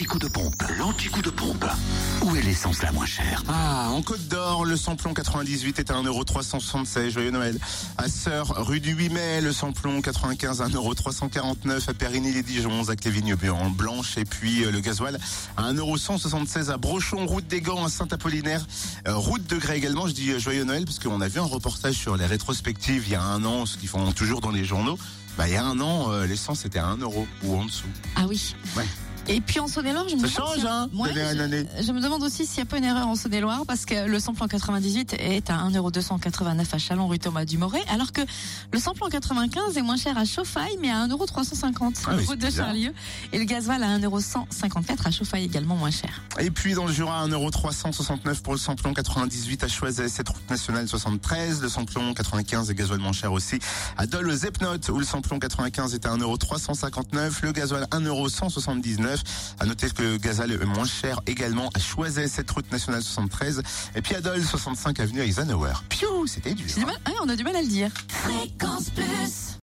L'anticoup de pompe, l'anticoup de pompe. Où est l'essence la moins chère? Ah, en Côte d'Or, le samplon 98 est à 1,376€. Joyeux Noël. À Sœur, rue du 8 mai, le samplon 95 à 1,349€ à Périgny-les-Dijon, à Clévigne-Buan, Blanche et puis euh, le gasoil à 1,176€ à Brochon, route des Gants à Saint-Apollinaire, euh, route de Grès également. Je dis euh, Joyeux Noël parce qu'on a vu un reportage sur les rétrospectives il y a un an, ce qu'ils font toujours dans les journaux. Bah, il y a un an, euh, l'essence était à 1 euro ou en dessous. Ah oui. Ouais. Et puis en Saône-et-Loire, je me Ça demande change, s'il y a- hein, Ouais, d'année en je- année. Je me demande aussi s'il n'y a pas une erreur en Saône-et-Loire parce que le samplon 98 est à 1,289€ à Chalon, rue Thomas Dumoret, alors que le samplon 95 est moins cher à Chauffaille, mais à 1,350€ Ah oui, route de bizarre. Charlieu. Et le gasoil à 1,154€ à Chauffaille également moins cher. Et puis dans le Jura, 1,369€ pour le samplon 98 à Choiset, cette route nationale 73, le samplon 95 est gasoil moins cher aussi à Dole aux Epnotes où le samplon 95 est à 1,359€, le gasoil 1,179€. À noter que le gasoil est moins cher également à Choiset, cette route nationale 73, et puis à Dole 65 avenue Eisenhower. Piou, c'était dur. C'est du mal- ah, on a du mal à le dire. Fréquence Plus.